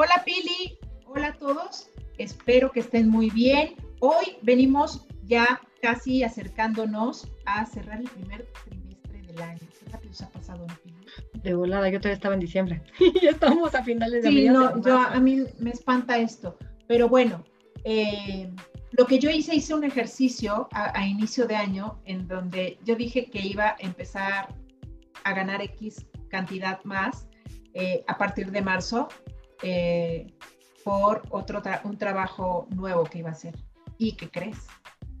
Hola Pili, hola a todos, espero que estén muy bien. Hoy venimos ya casi acercándonos a cerrar el primer trimestre del año. Qué rápido se ha pasado, Pili? De volada, yo todavía estaba en diciembre. ya estamos a finales de Sí, no, yo, a mí me espanta esto. Pero bueno, eh, lo que yo hice, hice un ejercicio a, inicio de año en donde yo dije que iba a empezar a ganar X cantidad más eh, a partir de marzo eh, por otro un trabajo nuevo que iba a hacer. ¿Y qué crees?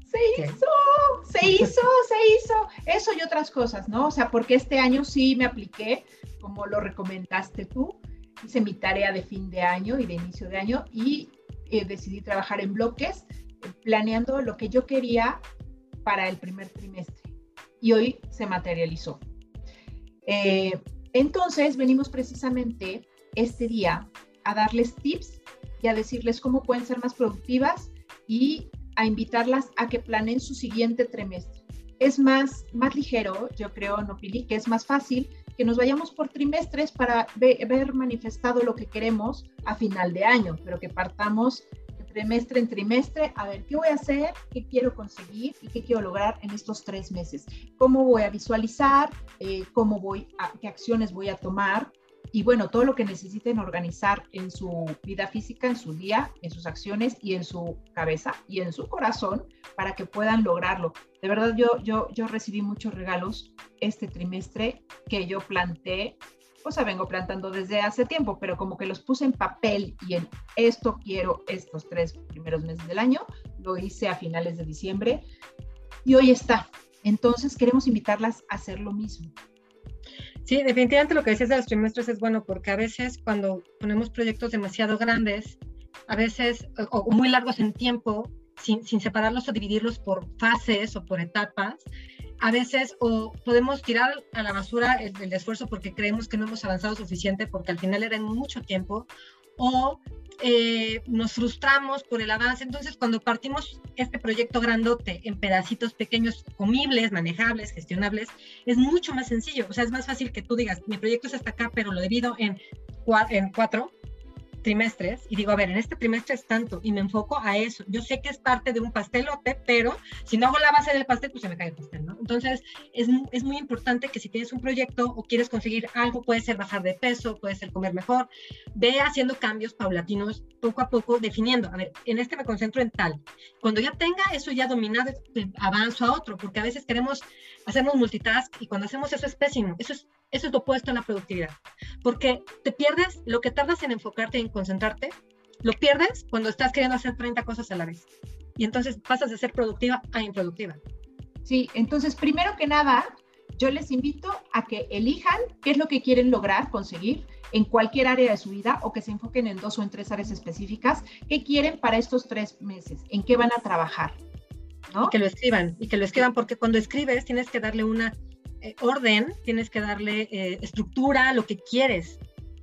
Se hizo, se hizo, se hizo. Eso y otras cosas, ¿no? O sea, porque este año sí me apliqué, como lo recomendaste tú, hice mi tarea de fin de año y de inicio de año y eh, decidí trabajar en bloques, planeando lo que yo quería para el primer trimestre. Y hoy se materializó. Eh, entonces, venimos precisamente este día a darles tips y a decirles cómo pueden ser más productivas y a invitarlas a que planeen su siguiente trimestre. Es más, más ligero, yo creo, Nopili, que es más fácil que nos vayamos por trimestres para ver manifestado lo que queremos a final de año, pero que partamos trimestre en trimestre a ver qué voy a hacer, qué quiero conseguir y qué quiero lograr en estos tres meses. Cómo voy a visualizar, eh, cómo voy a, qué acciones voy a tomar y bueno, todo lo que necesiten organizar en su vida física, en su día, en sus acciones y en su cabeza y en su corazón para que puedan lograrlo. De verdad, yo, yo, yo recibí muchos regalos este trimestre que yo planté, o sea, vengo plantando desde hace tiempo, pero como que los puse en papel y en esto quiero estos tres primeros meses del año, lo hice a finales de diciembre y hoy está. Entonces queremos invitarlas a hacer lo mismo. Sí, definitivamente lo que decías de los trimestres es bueno porque a veces cuando ponemos proyectos demasiado grandes, a veces o, muy largos en tiempo, sin, sin, separarlos o dividirlos por fases o por etapas, a veces o podemos tirar a la basura el, el, esfuerzo porque creemos que no hemos avanzado suficiente porque al final era en mucho tiempo, o eh, nos frustramos por el avance. Entonces, cuando partimos este proyecto grandote en pedacitos pequeños, comibles, manejables, gestionables, es mucho más sencillo. O sea, es más fácil que tú digas, mi proyecto es hasta acá, pero lo divido en, en cuatro trimestres y digo, a ver, en este trimestre es tanto y me enfoco a eso. Yo sé que es parte de un pastelote, pero si no hago la base del pastel, pues se me cae el pastel, ¿no? Entonces, es, es muy importante que si tienes un proyecto o quieres conseguir algo, puede ser bajar de peso, puede ser comer mejor, ve haciendo cambios paulatinos, poco a poco, definiendo, a ver, en este me concentro en tal. Cuando ya tenga eso ya dominado, pues, avanzo a otro, porque a veces queremos hacernos multitask y cuando hacemos eso es pésimo. Eso es eso es lo opuesto a la productividad, porque te pierdes lo que tardas en enfocarte y en concentrarte, lo pierdes cuando estás queriendo hacer 30 cosas a la vez. Y entonces pasas de ser productiva a improductiva. Sí, entonces primero que nada, yo les invito a que elijan qué es lo que quieren lograr, conseguir en cualquier área de su vida o que se enfoquen en dos o en tres áreas específicas, qué quieren para estos tres meses, en qué van a trabajar. ¿no? Y que lo escriban, y que lo escriban, porque cuando escribes tienes que darle una eh, orden, tienes que darle eh, estructura, lo que quieres.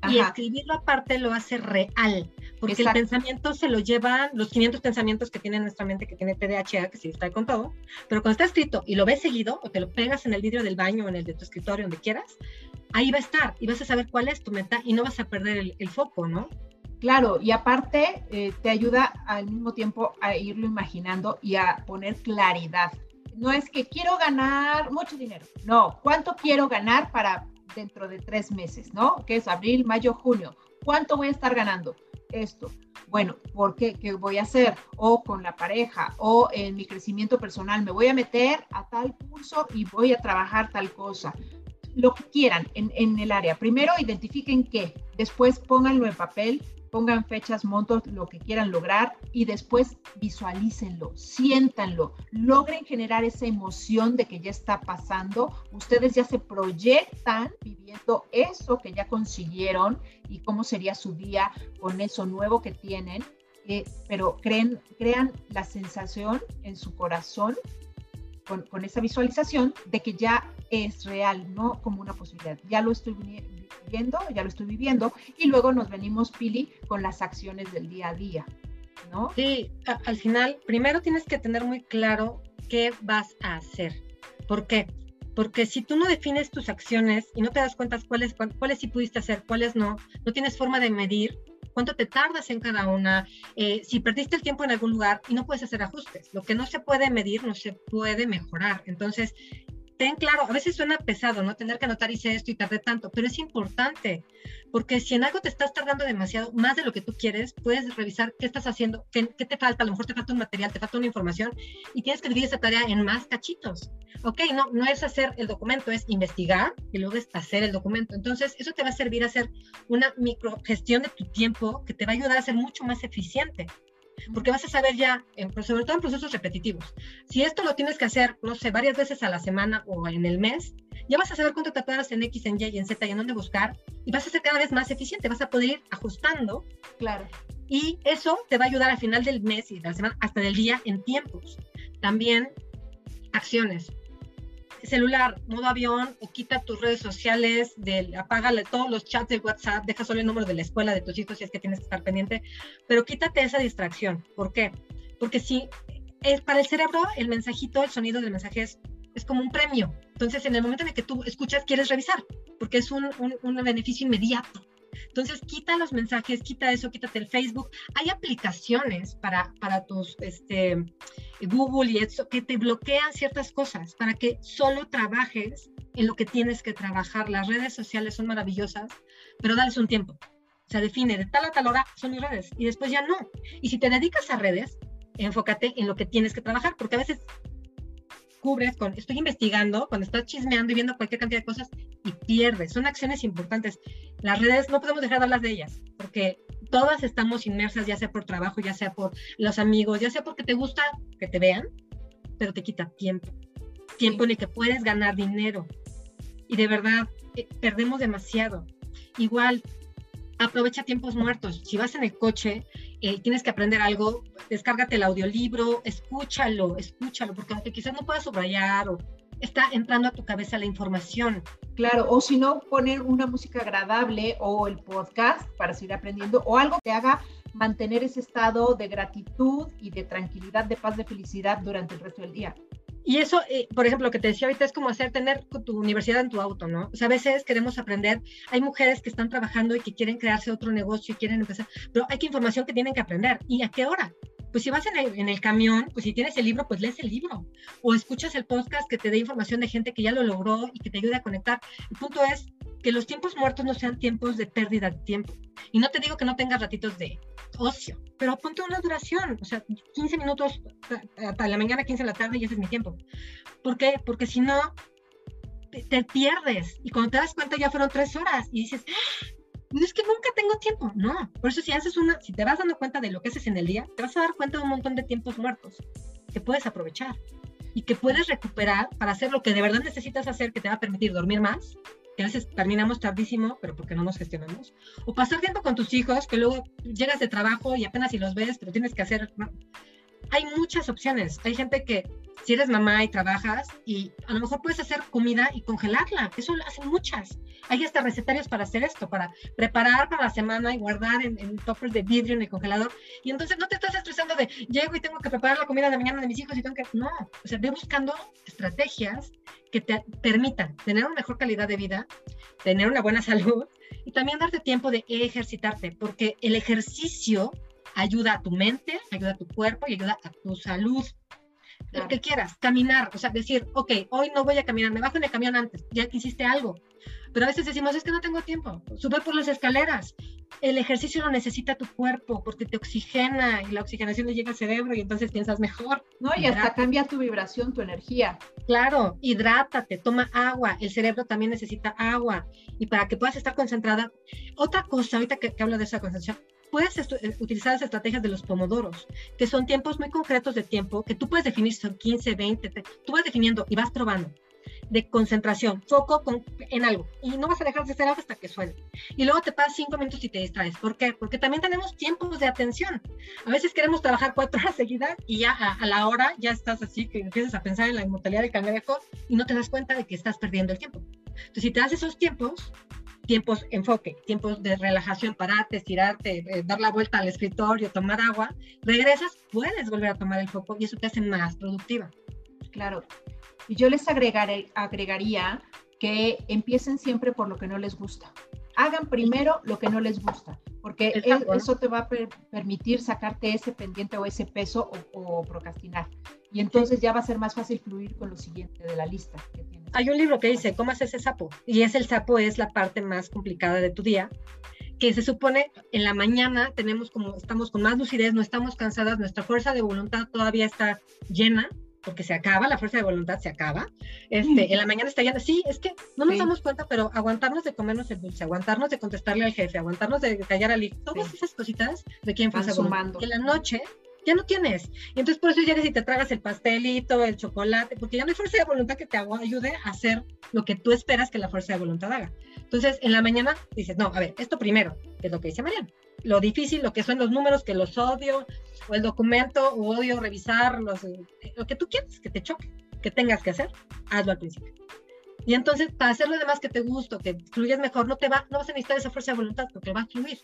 Y escribirlo aparte lo hace real, porque el pensamiento se lo llevan los 500 pensamientos que tiene nuestra mente, que tiene TDAH, que sí está con todo, pero cuando está escrito y lo ves seguido, o te lo pegas en el vidrio del baño o en el de tu escritorio, donde quieras, ahí va a estar y vas a saber cuál es tu meta y no vas a perder el, foco, ¿no? Claro, y aparte eh, te ayuda al mismo tiempo a irlo imaginando y a poner claridad no es que quiero ganar mucho dinero, no, ¿cuánto quiero ganar para dentro de tres meses, ¿no? Que es abril, mayo, junio. ¿Cuánto voy a estar ganando? Esto. Bueno, ¿por qué? ¿Qué voy a hacer? O con la pareja, o en mi crecimiento personal, me voy a meter a tal curso y voy a trabajar tal cosa. Lo que quieran en, en el área. Primero identifiquen qué, después pónganlo en papel, pongan fechas, montos, lo que quieran lograr y después visualícenlo, siéntanlo, logren generar esa emoción de que ya está pasando, ustedes ya se proyectan viviendo eso que ya consiguieron y cómo sería su día con eso nuevo que tienen, eh, pero creen, crean la sensación en su corazón con, esa visualización de que ya es real, no como una posibilidad. Ya lo estoy ya lo estoy viviendo, y luego nos venimos, Pili, con las acciones del día a día, ¿no? Sí, al final, primero tienes que tener muy claro qué vas a hacer. ¿Por qué? Porque si tú no defines tus acciones y no te das cuenta cuáles, cuáles sí pudiste hacer, cuáles no, no tienes forma de medir, cuánto te tardas en cada una, eh, si perdiste el tiempo en algún lugar y no puedes hacer ajustes. Lo que no se puede medir no se puede mejorar. Entonces, ten claro, a veces suena pesado, ¿no? Tener que anotar hice esto y tardé tanto, pero es importante, porque si en algo te estás tardando demasiado, más de lo que tú quieres, puedes revisar qué estás haciendo, qué, te falta, a lo mejor te falta un material, te falta una información, y tienes que dividir esa tarea en más cachitos. Ok, no, no es hacer el documento, es investigar y luego es hacer el documento. Entonces, eso te va a servir a hacer una microgestión de tu tiempo que te va a ayudar a ser mucho más eficiente porque vas a saber ya, en, sobre todo en procesos repetitivos, si esto lo tienes que hacer, no sé, varias veces a la semana o en el mes, ya vas a saber cuánto te tardas en X, en Y y en Z y en dónde buscar, y vas a ser cada vez más eficiente, vas a poder ir ajustando. Claro. Y eso te va a ayudar al final del mes y de la semana, hasta del día, en tiempos. También acciones celular, modo avión, o quita tus redes sociales, del, apágale todos los chats de WhatsApp, deja solo el número de la escuela de tus hijos si es que tienes que estar pendiente, pero quítate esa distracción. ¿Por qué? Porque si es para el cerebro, el mensajito, el sonido del mensaje es, como un premio. Entonces, en el momento en que tú escuchas, quieres revisar, porque es un, un beneficio inmediato. Entonces, quita los mensajes, quita eso, quítate el Facebook. Hay aplicaciones para, para tus este, Google y eso que te bloquean ciertas cosas para que solo trabajes en lo que tienes que trabajar. Las redes sociales son maravillosas, pero dales un tiempo. O sea, define de tal a tal hora son mis redes y después ya no. Y si te dedicas a redes, enfócate en lo que tienes que trabajar, porque a veces cubres con, estoy investigando, cuando estás chismeando y viendo cualquier cantidad de cosas y pierdes. Son acciones importantes. Las redes no podemos dejar de hablar de ellas, porque todas estamos inmersas, ya sea por trabajo, ya sea por los amigos, ya sea porque te gusta que te vean, pero te quita tiempo. Tiempo en el que puedes ganar dinero. Y de verdad, eh, perdemos demasiado. Igual, aprovecha tiempos muertos. Si vas en el coche, eh, tienes que aprender algo, descárgate el audiolibro, escúchalo, escúchalo, porque aunque quizás no puedas subrayar o está entrando a tu cabeza la información. Claro, o si no, poner una música agradable o el podcast para seguir aprendiendo o algo que haga mantener ese estado de gratitud y de tranquilidad, de paz, de felicidad durante el resto del día. Y eso, eh, por ejemplo, lo que te decía ahorita es como hacer tener tu universidad en tu auto, ¿no? O sea, a veces queremos aprender, hay mujeres que están trabajando y que quieren crearse otro negocio y quieren empezar, pero hay que información que tienen que aprender. ¿Y a qué hora? Pues si vas en el, en el camión, pues si tienes el libro, pues lees el libro. O escuchas el podcast que te dé información de gente que ya lo logró y que te ayude a conectar. El punto es que los tiempos muertos no sean tiempos de pérdida de tiempo. Y no te digo que no tengas ratitos de ocio, pero apunta una duración, o sea, 15 minutos hasta la mañana, 15 de la tarde y ese es mi tiempo. ¿Por qué? Porque si no, te, pierdes y cuando te das cuenta ya fueron tres horas y dices, ¡Ah! no es que nunca tengo tiempo, no. Por eso si haces una, si te vas dando cuenta de lo que haces en el día, te vas a dar cuenta de un montón de tiempos muertos que puedes aprovechar y que puedes recuperar para hacer lo que de verdad necesitas hacer que te va a permitir dormir más que a veces terminamos tardísimo, pero porque no nos gestionamos, o pasar tiempo con tus hijos, que luego llegas de trabajo y apenas si los ves, pero tienes que hacer... Hay muchas opciones. Hay gente que si eres mamá y trabajas y a lo mejor puedes hacer comida y congelarla. Eso lo hacen muchas. Hay hasta recetarios para hacer esto, para preparar para la semana y guardar en, en de vidrio en el congelador. Y entonces no te estás estresando de llego y tengo que preparar la comida de mañana de mis hijos y tengo que... No, o sea, ve buscando estrategias que te permitan tener una mejor calidad de vida, tener una buena salud y también darte tiempo de ejercitarte, porque el ejercicio ayuda a tu mente, ayuda a tu cuerpo y ayuda a tu salud lo que quieras, caminar, o sea, decir, ok, hoy no voy a caminar, me bajo en el camión antes, ya que hiciste algo. Pero a veces decimos, es que no tengo tiempo, sube por las escaleras. El ejercicio lo necesita tu cuerpo porque te oxigena y la oxigenación le llega al cerebro y entonces piensas mejor. No, y hasta cambia tu vibración, tu energía. Claro, hidrátate, toma agua, el cerebro también necesita agua y para que puedas estar concentrada. Otra cosa, ahorita que, que hablo de esa concentración, puedes eh, utilizar las estrategias de los pomodoros, que son tiempos muy concretos de tiempo que tú puedes definir, son 15, 20, tú vas definiendo y vas probando de concentración, foco en algo y no vas a dejar de hacer algo hasta que suene. Y luego te pasas cinco minutos y te distraes. ¿Por qué? Porque también tenemos tiempos de atención. A veces queremos trabajar cuatro horas seguidas y ya a, la hora ya estás así que empiezas a pensar en la inmortalidad del cangrejo y no te das cuenta de que estás perdiendo el tiempo. Entonces, si te das esos tiempos, tiempos enfoque, tiempos de relajación, pararte, estirarte, eh, dar la vuelta al escritorio, tomar agua, regresas, puedes volver a tomar el foco y eso te hace más productiva. Claro. Y yo les agregaré, agregaría que empiecen siempre por lo que no les gusta. hagan primero lo que no les gusta, porque eso te va a permitir sacarte ese pendiente o ese peso o, procrastinar. Y entonces ya va a ser más fácil fluir con lo siguiente de la lista que tienes. Hay un libro que dice, ¿cómo haces ese sapo? Y es el sapo es la parte más complicada de tu día, que se supone en la mañana tenemos como, estamos con más lucidez, no estamos cansadas, nuestra fuerza de voluntad todavía está llena, porque se acaba, la fuerza de voluntad se acaba. Este, en la mañana está ya, sí, es que no nos damos cuenta, pero aguantarnos de comernos el dulce, aguantarnos de contestarle al jefe, aguantarnos de callar al hijo, todas esas cositas de quién fuerza sumando. Que en la noche ya no tienes. Y entonces por eso llegas y te tragas el pastelito, el chocolate, porque ya no hay fuerza de voluntad que te ayude a hacer lo que tú esperas que la fuerza de voluntad haga. Entonces en la mañana dices, no, a ver, esto primero, que es lo que dice Mariana. Lo difícil, lo que son los números, que los odio, o el documento, o odio revisar, los, lo que tú quieras, que te choque, que tengas que hacer, hazlo al principio. Y entonces, para hacer lo demás que te gusta, que fluyes mejor, no te va, no vas a necesitar esa fuerza de voluntad, porque va a fluir.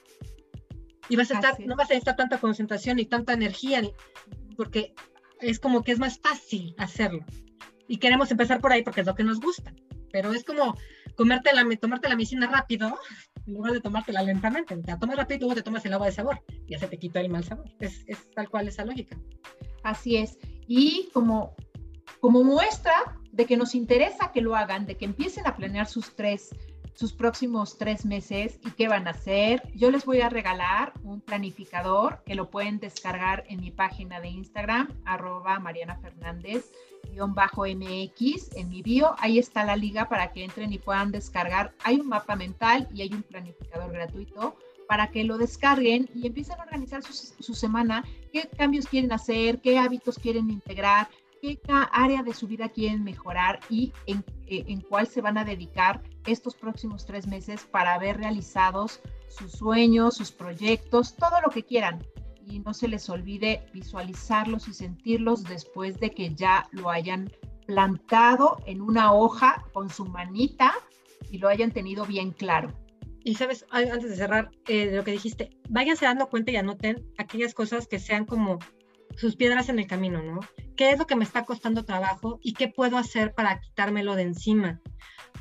Y vas a estar, no vas a necesitar tanta concentración y tanta energía, porque es como que es más fácil hacerlo. Y queremos empezar por ahí porque es lo que nos gusta. Pero es como comerte la, tomarte la medicina rápido en lugar de tomártela lentamente. Te la tomas rápido y luego te tomas el agua de sabor. Ya se te quita el mal sabor. Es, es tal cual esa lógica. Así es. Y como, como muestra de que nos interesa que lo hagan, de que empiecen a planear sus tres, sus próximos tres meses y qué van a hacer, yo les voy a regalar un planificador que lo pueden descargar en mi página de Instagram, arroba Mariana Fernández bajo MX en mi bio. Ahí está la liga para que entren y puedan descargar. Hay un mapa mental y hay un planificador gratuito para que lo descarguen y empiecen a organizar su, semana, qué cambios quieren hacer, qué hábitos quieren integrar, qué área de su vida quieren mejorar y en, eh, en cuál se van a dedicar estos próximos tres meses para ver realizados sus sueños, sus proyectos, todo lo que quieran y no se les olvide visualizarlos y sentirlos después de que ya lo hayan plantado en una hoja con su manita y lo hayan tenido bien claro. Y sabes, antes de cerrar eh, lo que dijiste, váyanse dando cuenta y anoten aquellas cosas que sean como sus piedras en el camino, ¿no? ¿Qué es lo que me está costando trabajo y qué puedo hacer para quitármelo de encima?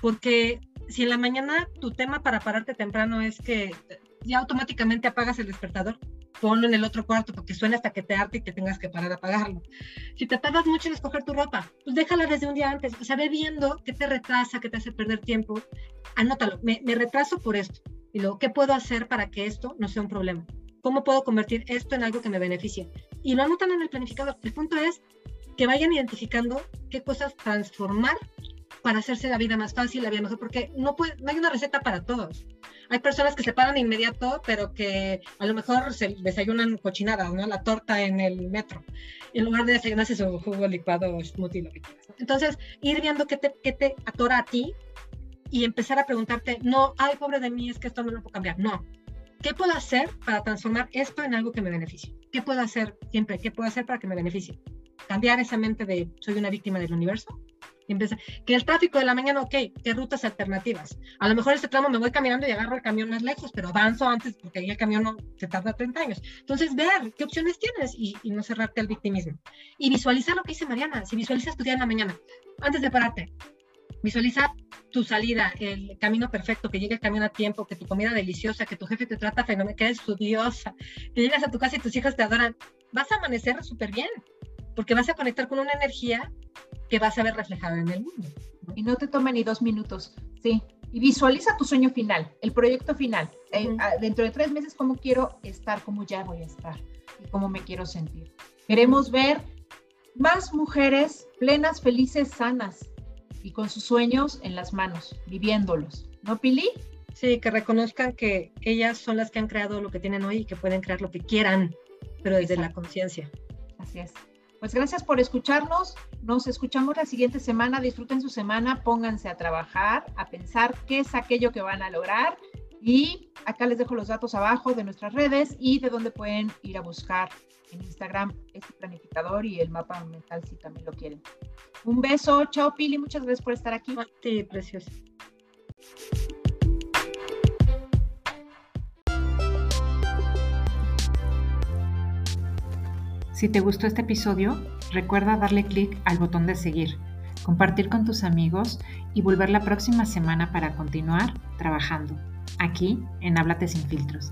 Porque si en la mañana tu tema para pararte temprano es que ya automáticamente apagas el despertador, ponlo en el otro cuarto porque suena hasta que te arte y que tengas que parar a apagarlo. Si te tardas mucho en escoger tu ropa, pues déjala desde un día antes. O sea, ve viendo qué te retrasa, qué te hace perder tiempo. Anótalo, me, me retraso por esto. Y luego, ¿qué puedo hacer para que esto no sea un problema? ¿Cómo puedo convertir esto en algo que me beneficie? Y lo anotan en el planificador. El punto es que vayan identificando qué cosas transformar para hacerse la vida más fácil, la vida mejor, porque no, hay una receta para todos. Hay personas que se paran de inmediato, pero que a lo mejor se desayunan cochinada, ¿no? La torta en el metro, en lugar de desayunarse su jugo licuado, smoothie, lo que quieras. Entonces, ir viendo qué te, qué te atora a ti y empezar a preguntarte, no, ay, pobre de mí, es que esto no lo puedo cambiar. No. ¿Qué puedo hacer para transformar esto en algo que me beneficie? ¿Qué puedo hacer siempre? ¿Qué puedo hacer para que me beneficie? Cambiar esa mente de soy una víctima del universo que el tráfico de la mañana, ok, ¿qué rutas alternativas? A lo mejor este tramo me voy caminando y agarro el camión más lejos, pero avanzo antes porque ahí el camión no se tarda 30 años. Entonces, ver qué opciones tienes y, no cerrarte al victimismo. Y visualizar lo que dice Mariana, si visualizas tu día en la mañana, antes de pararte, visualiza tu salida, el camino perfecto, que llegue el camión a tiempo, que tu comida deliciosa, que tu jefe te trata fenomenal, que eres estudiosa, que llegas a tu casa y tus hijas te adoran. Vas a amanecer súper bien, porque vas a conectar con una energía que vas a ver reflejada en el mundo. Y no te toma ni dos minutos, sí. Y visualiza tu sueño final, el proyecto final. Eh, dentro de tres meses, cómo quiero estar, cómo ya voy a estar y cómo me quiero sentir. Queremos ver más mujeres plenas, felices, sanas y con sus sueños en las manos, viviéndolos. ¿No, Pili? Sí, que reconozcan que ellas son las que han creado lo que tienen hoy y que pueden crear lo que quieran, pero desde la conciencia. Así es. Pues gracias por escucharnos. Nos escuchamos la siguiente semana. Disfruten su semana, pónganse a trabajar, a pensar qué es aquello que van a lograr. Y acá les dejo los datos abajo de nuestras redes y de dónde pueden ir a buscar en Instagram este planificador y el mapa mental si también lo quieren. Un beso, chao Pili, muchas gracias por estar aquí. Sí, precioso. Si te gustó este episodio, recuerda darle clic al botón de seguir, compartir con tus amigos y volver la próxima semana para continuar trabajando. aquí en Háblate sin filtros.